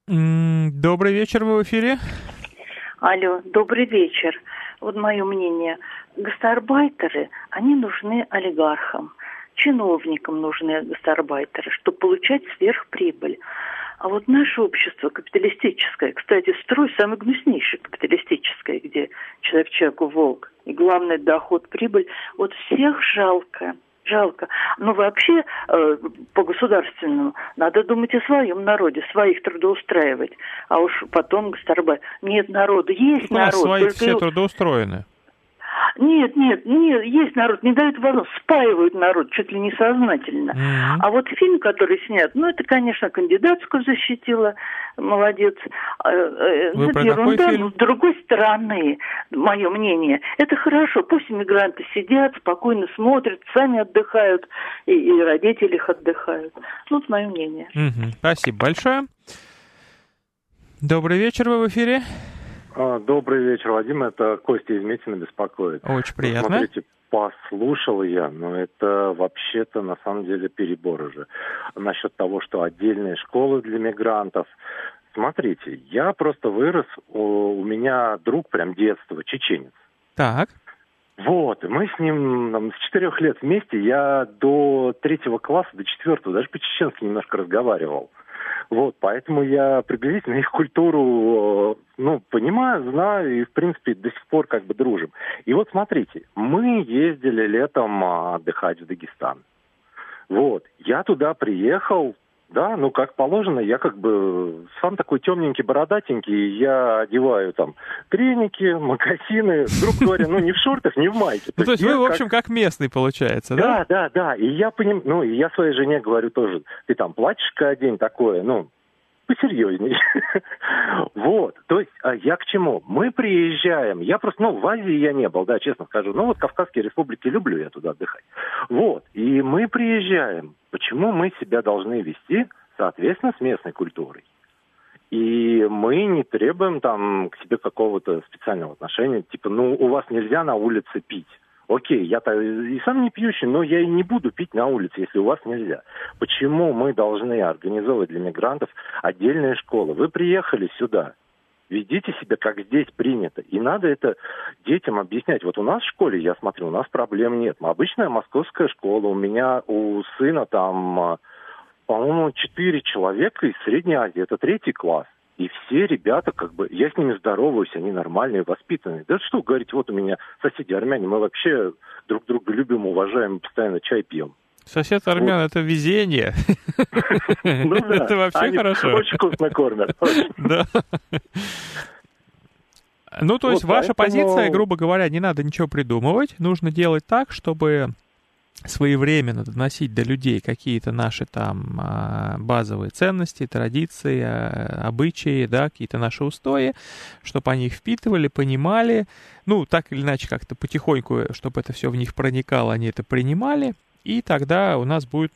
Добрый вечер, вы в эфире. Алло, добрый вечер. Вот мое мнение. Гастарбайтеры, они нужны олигархам. Чиновникам нужны гастарбайтеры, чтобы получать сверхприбыль. А вот наше общество капиталистическое, кстати, строй самый гнуснейший капиталистическое, где человек человеку волк, и главный доход, прибыль, вот всех жалко. Жалко. Но вообще э, по государственному надо думать о своем народе, своих трудоустраивать. А уж потом гастарбайт. Нет народа, есть У нас народ. свои все его- трудоустроены. Нет, нет, нет, есть народ, не дают возможность, спаивают народ чуть ли не сознательно. Мгм. А вот фильм, который снят, ну, это, конечно, кандидатскую защитила, молодец. Э, э, Вы ну, про это какой ерунда, фильм? но с другой стороны, мое мнение, это хорошо, пусть иммигранты сидят, спокойно смотрят, сами отдыхают, и, и родители их отдыхают. Ну, это мое мнение. Мгм. Спасибо большое. Добрый вечер, вы в эфире. А, Добрый вечер, Вадим. Это Костя из Митина беспокоит. Очень приятно. Смотрите, послушал я, но это вообще-то на самом деле перебор уже. Насчет того, что отдельные школы для мигрантов. Смотрите, я просто вырос, у, у меня друг прям детства, чеченец. Так. Вот, мы с ним там, с четырех лет вместе, я до третьего класса, до четвертого, даже по-чеченски немножко разговаривал. Вот, поэтому я приблизительно их культуру, э, ну, понимаю, знаю, и, в принципе, до сих пор как бы дружим. И вот смотрите, мы ездили летом а, отдыхать в Дагестан. Вот, я туда приехал, да, ну как положено, я как бы сам такой темненький, бородатенький, я одеваю там треники, мокасины, грубо говоря, ну не в шортах, не в майке. Ну то есть вы, в общем, как местный, получается, да? Да, да, да, и я понимаю, ну и я своей жене говорю тоже, ты там платьишко одень такое, ну, посерьезнее. вот, то есть а я к чему? Мы приезжаем, я просто, ну, в Азии я не был, да, честно скажу, ну вот Кавказские республики люблю я туда отдыхать. Вот, и мы приезжаем, почему мы себя должны вести, соответственно, с местной культурой? И мы не требуем там к себе какого-то специального отношения, типа, ну, у вас нельзя на улице пить окей, я-то и сам не пьющий, но я и не буду пить на улице, если у вас нельзя. Почему мы должны организовывать для мигрантов отдельные школы? Вы приехали сюда, ведите себя, как здесь принято. И надо это детям объяснять. Вот у нас в школе, я смотрю, у нас проблем нет. Обычная московская школа, у меня, у сына там, а, по-моему, четыре человека из Средней Азии, это третий класс. И все ребята, как бы, я с ними здороваюсь, они нормальные, воспитанные. Да что говорить, вот у меня соседи армяне, мы вообще друг друга любим, уважаем, постоянно чай пьем. Сосед армян вот. это везение. Ну это вообще хорошо. Очень вкусно кормят. Да. Ну, то есть ваша позиция, грубо говоря, не надо ничего придумывать, нужно делать так, чтобы своевременно доносить до людей какие-то наши там а, базовые ценности, традиции, а, обычаи, да, какие-то наши устои, чтобы они их впитывали, понимали, ну, так или иначе как-то потихоньку, чтобы это все в них проникало, они это принимали, и тогда у нас будет,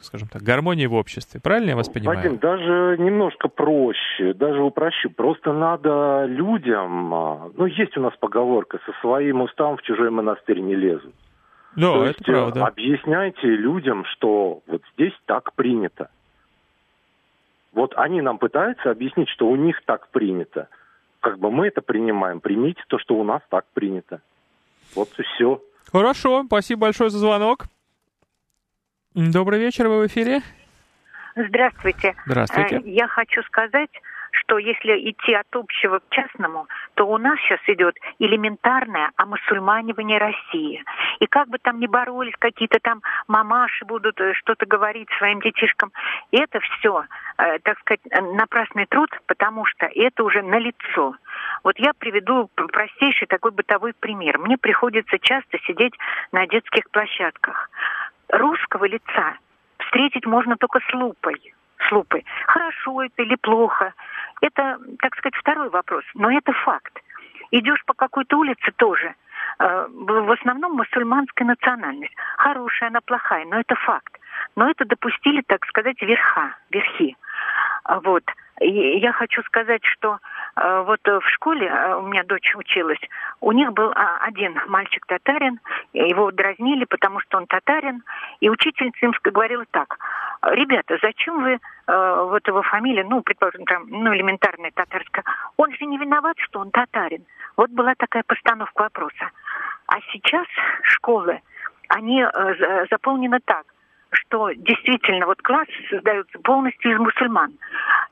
скажем так, гармония в обществе. Правильно я вас понимаю? Вадим, даже немножко проще, даже упрощу. Просто надо людям, а, ну, есть у нас поговорка, со своим уставом в чужой монастырь не лезут. Да, То это есть, э, правда. Объясняйте людям, что вот здесь так принято. Вот они нам пытаются объяснить, что у них так принято. Как бы мы это принимаем. Примите то, что у нас так принято. Вот и все. Хорошо, спасибо большое за звонок. Добрый вечер, вы в эфире. Здравствуйте. Здравствуйте. Э, я хочу сказать, что если идти от общего к частному, то у нас сейчас идет элементарное омусульманивание России. И как бы там ни боролись, какие-то там мамаши будут э, что-то говорить своим детишкам, это все, э, так сказать, напрасный труд, потому что это уже налицо. Вот я приведу простейший такой бытовой пример. Мне приходится часто сидеть на детских площадках. Русского лица встретить можно только с лупой с лупой. Хорошо это или плохо, это, так сказать, второй вопрос, но это факт. Идешь по какой-то улице тоже, э, в основном мусульманская национальность. Хорошая она, плохая, но это факт. Но это допустили, так сказать, верха, верхи. Вот. И я хочу сказать, что вот в школе э, у меня дочь училась, у них был а, один мальчик татарин, его дразнили, потому что он татарин, и учительница им говорила так, ребята, зачем вы э, вот его фамилия, ну, предположим, там, ну, элементарная татарская, он же не виноват, что он татарин. Вот была такая постановка вопроса. А сейчас школы, они э, заполнены так, что действительно вот класс создается полностью из мусульман.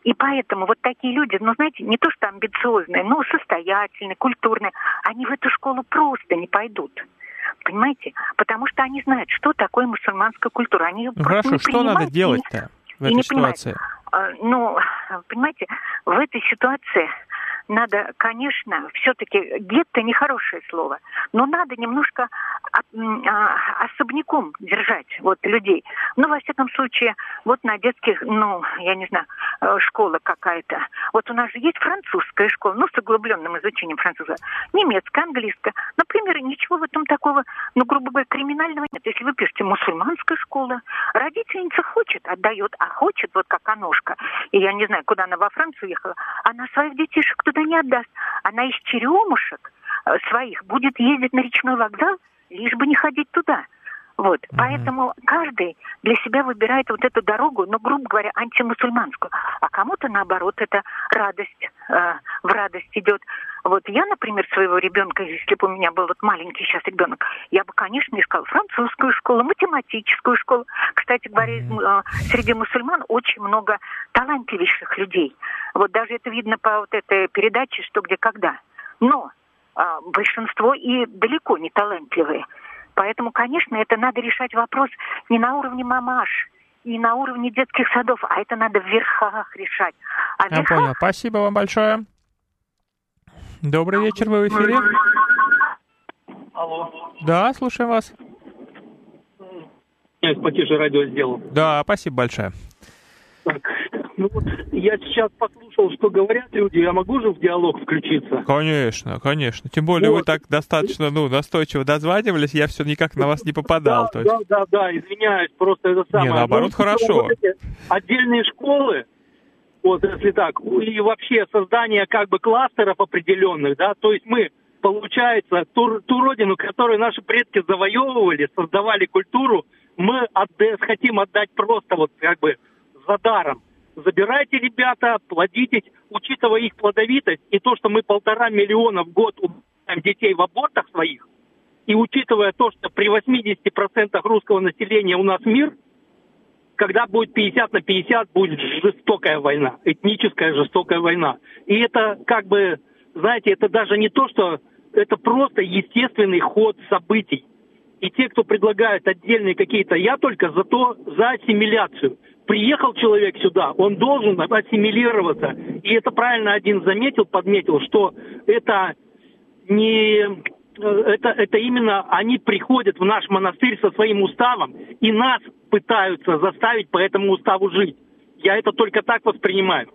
И поэтому вот такие люди, ну, знаете, не то что амбициозные, но состоятельные, культурные, они в эту школу просто не пойдут. Понимаете? Потому что они знают, что такое мусульманская культура. Они ну, Хорошо, что надо делать-то в этой ситуации? Понимают. Ну, понимаете, в этой ситуации надо, конечно, все-таки гетто нехорошее слово, но надо немножко а, особняком держать вот людей. Ну, во всяком случае, вот на детских, ну, я не знаю, э, школа какая-то. Вот у нас же есть французская школа, ну, с углубленным изучением француза, немецкая, английская. Например, ничего в этом такого, ну, грубо говоря, криминального нет. Если вы пишете мусульманская школа, родительница хочет, отдает, а хочет, вот как Аношка, и я не знаю, куда она во Францию ехала, она своих детишек туда не отдаст. Она из черемушек э, своих будет ездить на речной вокзал, лишь бы не ходить туда. Вот, mm-hmm. поэтому каждый для себя выбирает вот эту дорогу, ну, грубо говоря, антимусульманскую. А кому-то, наоборот, это радость, э, в радость идет. Вот я, например, своего ребенка, если бы у меня был вот маленький сейчас ребенок, я бы, конечно, искала французскую школу, математическую школу. Кстати говоря, mm-hmm. среди мусульман очень много талантливейших людей. Вот даже это видно по вот этой передаче «Что, где, когда». Но а, большинство и далеко не талантливые. Поэтому, конечно, это надо решать вопрос не на уровне мамаш, и на уровне детских садов, а это надо в верхах решать. А Я верхах... понял. Спасибо вам большое. Добрый вечер, вы в эфире. Алло. Да, слушаем вас. Я потише радио сделал. Да, спасибо большое. Так, ну вот я сейчас послушал, что говорят люди, я могу же в диалог включиться? Конечно, конечно. Тем более вот. вы так достаточно, ну, настойчиво дозванивались, я все никак на вас не попадал. Да, да, да, да, извиняюсь, просто это самое. Не, наоборот, ну, хорошо. Отдельные школы, вот если так, и вообще создание как бы кластеров определенных, да, то есть мы, получается, ту, ту родину, которую наши предки завоевывали, создавали культуру, мы отда- хотим отдать просто вот как бы за даром. Забирайте, ребята, плодитесь, учитывая их плодовитость и то, что мы полтора миллиона в год убиваем детей в абортах своих, и учитывая то, что при 80% русского населения у нас мир, когда будет 50 на 50, будет жестокая война, этническая жестокая война. И это как бы, знаете, это даже не то, что это просто естественный ход событий. И те, кто предлагают отдельные какие-то, я только за то, за ассимиляцию приехал человек сюда, он должен ассимилироваться. И это правильно один заметил, подметил, что это не это, это именно они приходят в наш монастырь со своим уставом и нас пытаются заставить по этому уставу жить. Я это только так воспринимаю.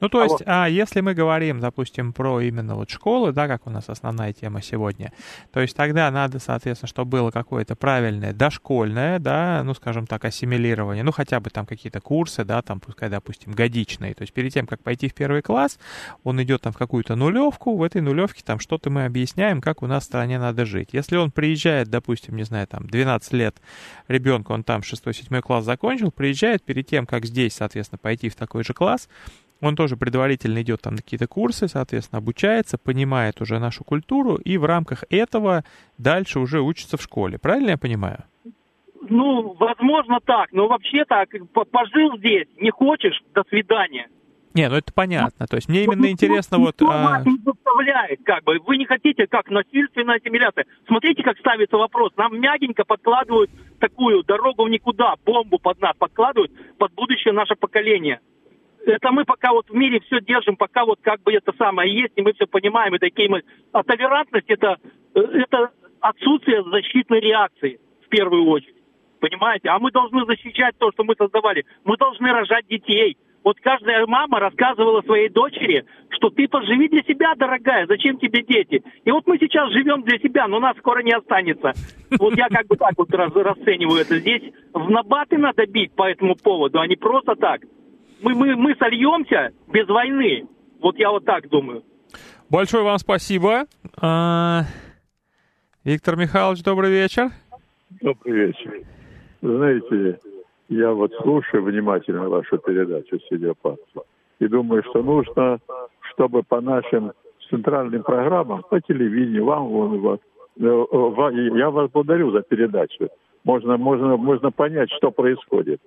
Ну, то есть, а если мы говорим, допустим, про именно вот школы, да, как у нас основная тема сегодня, то есть тогда надо, соответственно, чтобы было какое-то правильное дошкольное, да, ну, скажем так, ассимилирование, ну, хотя бы там какие-то курсы, да, там, пускай, допустим, годичные. То есть перед тем, как пойти в первый класс, он идет там в какую-то нулевку, в этой нулевке там что-то мы объясняем, как у нас в стране надо жить. Если он приезжает, допустим, не знаю, там, 12 лет ребенку, он там 6-7 класс закончил, приезжает перед тем, как здесь, соответственно, пойти в такой же класс, он тоже предварительно идет там на какие-то курсы, соответственно, обучается, понимает уже нашу культуру и в рамках этого дальше уже учится в школе. Правильно я понимаю? Ну, возможно так, но вообще так, пожил здесь, не хочешь, до свидания. Не, ну это понятно. То есть мне именно ну, интересно вот... А... не заставляет, как бы. Вы не хотите, как насильственная ассимиляция. Смотрите, как ставится вопрос. Нам мягенько подкладывают такую дорогу в никуда, бомбу под нас подкладывают под будущее наше поколение это мы пока вот в мире все держим, пока вот как бы это самое есть, и мы все понимаем, и такие мы... А толерантность это, э, это отсутствие защитной реакции в первую очередь. Понимаете? А мы должны защищать то, что мы создавали. Мы должны рожать детей. Вот каждая мама рассказывала своей дочери, что ты поживи для себя, дорогая, зачем тебе дети? И вот мы сейчас живем для себя, но нас скоро не останется. Вот я как бы так вот расцениваю это. Здесь в набаты надо бить по этому поводу, а не просто так мы, мы, мы сольемся без войны. Вот я вот так думаю. Большое вам спасибо. А, Виктор Михайлович, добрый вечер. Добрый вечер. Знаете, я вот слушаю внимательно вашу передачу «Сидиопатство» и думаю, что нужно, чтобы по нашим центральным программам, по телевидению, вам, вон, вот, э, я вас благодарю за передачу. Можно, можно, можно понять, что происходит.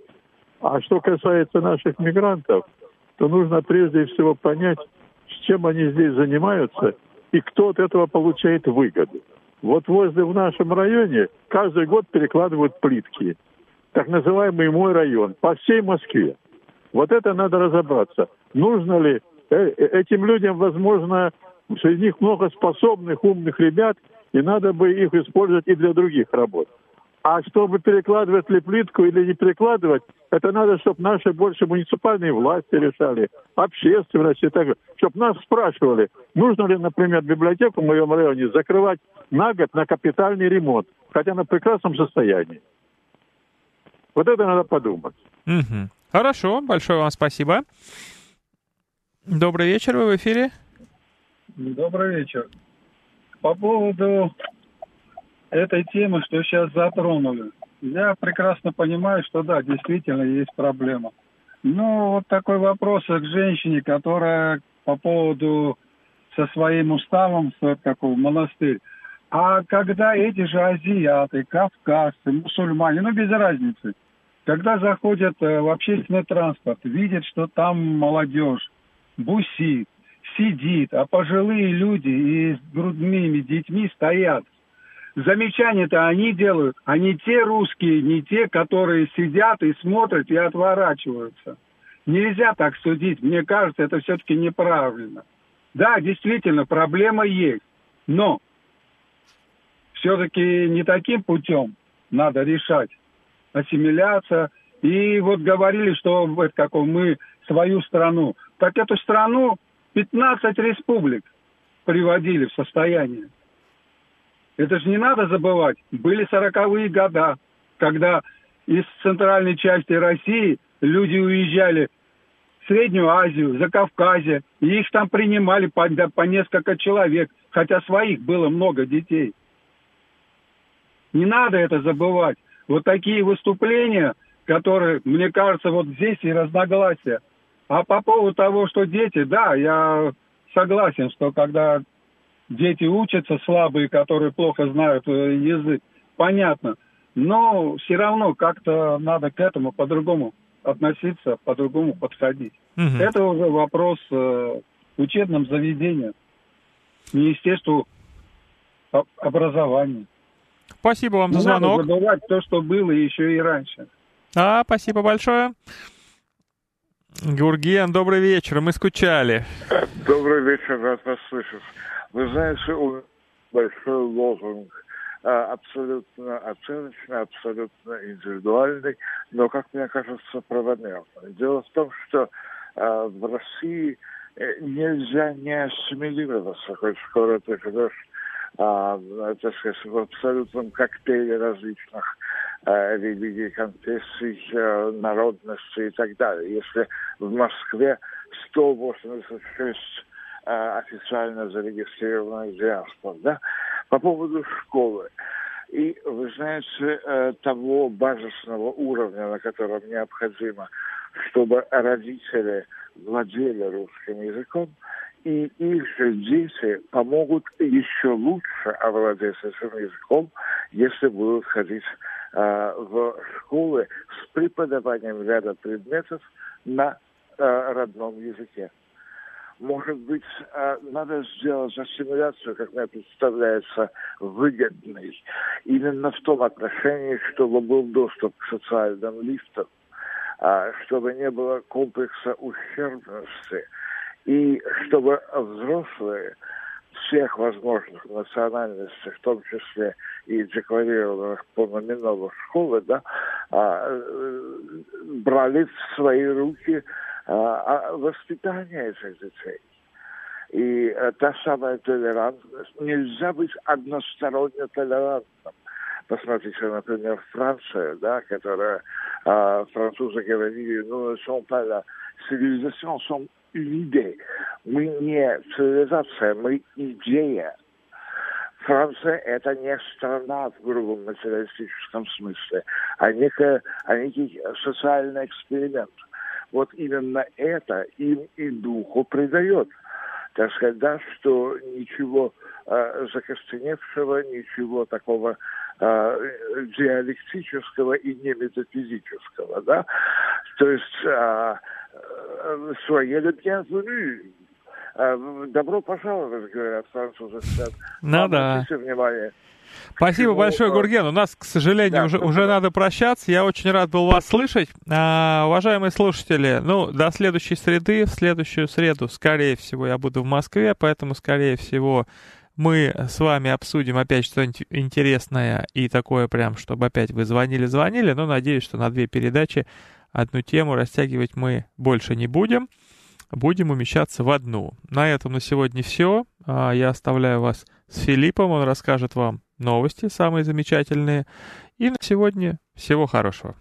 А что касается наших мигрантов, то нужно прежде всего понять, с чем они здесь занимаются и кто от этого получает выгоду. Вот возле в нашем районе каждый год перекладывают плитки. Так называемый мой район по всей Москве. Вот это надо разобраться. Нужно ли э, э, этим людям, возможно, среди них много способных, умных ребят, и надо бы их использовать и для других работ. А чтобы перекладывать ли плитку или не перекладывать, это надо, чтобы наши больше муниципальные власти решали, общественность и так далее. Чтобы нас спрашивали, нужно ли, например, библиотеку в моем районе закрывать на год на капитальный ремонт, хотя она в прекрасном состоянии. Вот это надо подумать. Угу. Хорошо, большое вам спасибо. Добрый вечер, вы в эфире. Добрый вечер. По поводу этой темы, что сейчас затронули. Я прекрасно понимаю, что да, действительно есть проблема. Ну, вот такой вопрос к женщине, которая по поводу со своим уставом, какой монастырь. А когда эти же азиаты, кавказцы, мусульмане, ну без разницы, когда заходят э, в общественный транспорт, видят, что там молодежь бусит, сидит, а пожилые люди и с грудными детьми стоят. Замечания-то они делают, а не те русские, не те, которые сидят и смотрят и отворачиваются. Нельзя так судить. Мне кажется, это все-таки неправильно. Да, действительно, проблема есть. Но все-таки не таким путем надо решать. Ассимиляция. И вот говорили, что это какой мы свою страну. Так эту страну 15 республик приводили в состояние. Это же не надо забывать. Были сороковые года, когда из центральной части России люди уезжали в Среднюю Азию, за Кавказе, и их там принимали по, по несколько человек, хотя своих было много детей. Не надо это забывать. Вот такие выступления, которые, мне кажется, вот здесь и разногласия. А по поводу того, что дети, да, я согласен, что когда дети учатся слабые, которые плохо знают э, язык, понятно. Но все равно как-то надо к этому по-другому относиться, по-другому подходить. Угу. Это уже вопрос э, учебным заведениям, Министерству образования. Спасибо вам Не за звонок. Надо забывать то, что было еще и раньше. А, спасибо большое. Гурген, добрый вечер, мы скучали. Добрый вечер, рад вас слышать. Вы знаете, у большой лозунг а, абсолютно оценочный, абсолютно индивидуальный, но, как мне кажется, правомерный. Дело в том, что а, в России э, нельзя не ассимилироваться, хоть скоро ты живешь а, так сказать, в абсолютном коктейле различных а, религий, конфессий, а, народностей и так далее. Если в Москве 186 а, официально зарегистрированных диаспор, да, по поводу школы. И, вы знаете, э, того базисного уровня, на котором необходимо, чтобы родители владели русским языком, и их же дети помогут еще лучше овладеть этим языком, если будут ходить э, в школы с преподаванием ряда предметов на э, родном языке. Может быть, э, надо сделать ассимиляцию, как мне представляется, выгодной, именно в том отношении, чтобы был доступ к социальным лифтам, э, чтобы не было комплекса ущербности – и чтобы взрослые всех возможных национальностей, в том числе и декларированных по номиналу школы, да, а, э, брали в свои руки а, воспитание этих детей. И э, та самая толерантность, нельзя быть односторонне толерантным. Посмотрите, например, Франция, да, которая э, французы говорили, ну, sont pas la civilisation, sont. Мы не цивилизация, мы идея. Франция – это не страна в грубом материалистическом смысле, а, некая, а некий социальный эксперимент. Вот именно это им и духу придает. Так сказать, да, что ничего э, закостеневшего, ничего такого э, диалектического и не метафизического, да. То есть э, soyez le bienvenu. Добро пожаловать, говорят французы. Ну да. внимание. Спасибо большое, Гурген. У нас, к сожалению, да, уже, уже надо прощаться. Я очень рад был вас слышать. А, уважаемые слушатели, ну, до следующей среды, в следующую среду, скорее всего, я буду в Москве, поэтому, скорее всего, мы с вами обсудим опять что-нибудь интересное и такое прям, чтобы опять вы звонили-звонили. Но надеюсь, что на две передачи одну тему растягивать мы больше не будем. Будем умещаться в одну. На этом на сегодня все. А, я оставляю вас с Филиппом. Он расскажет вам новости самые замечательные. И на сегодня всего хорошего.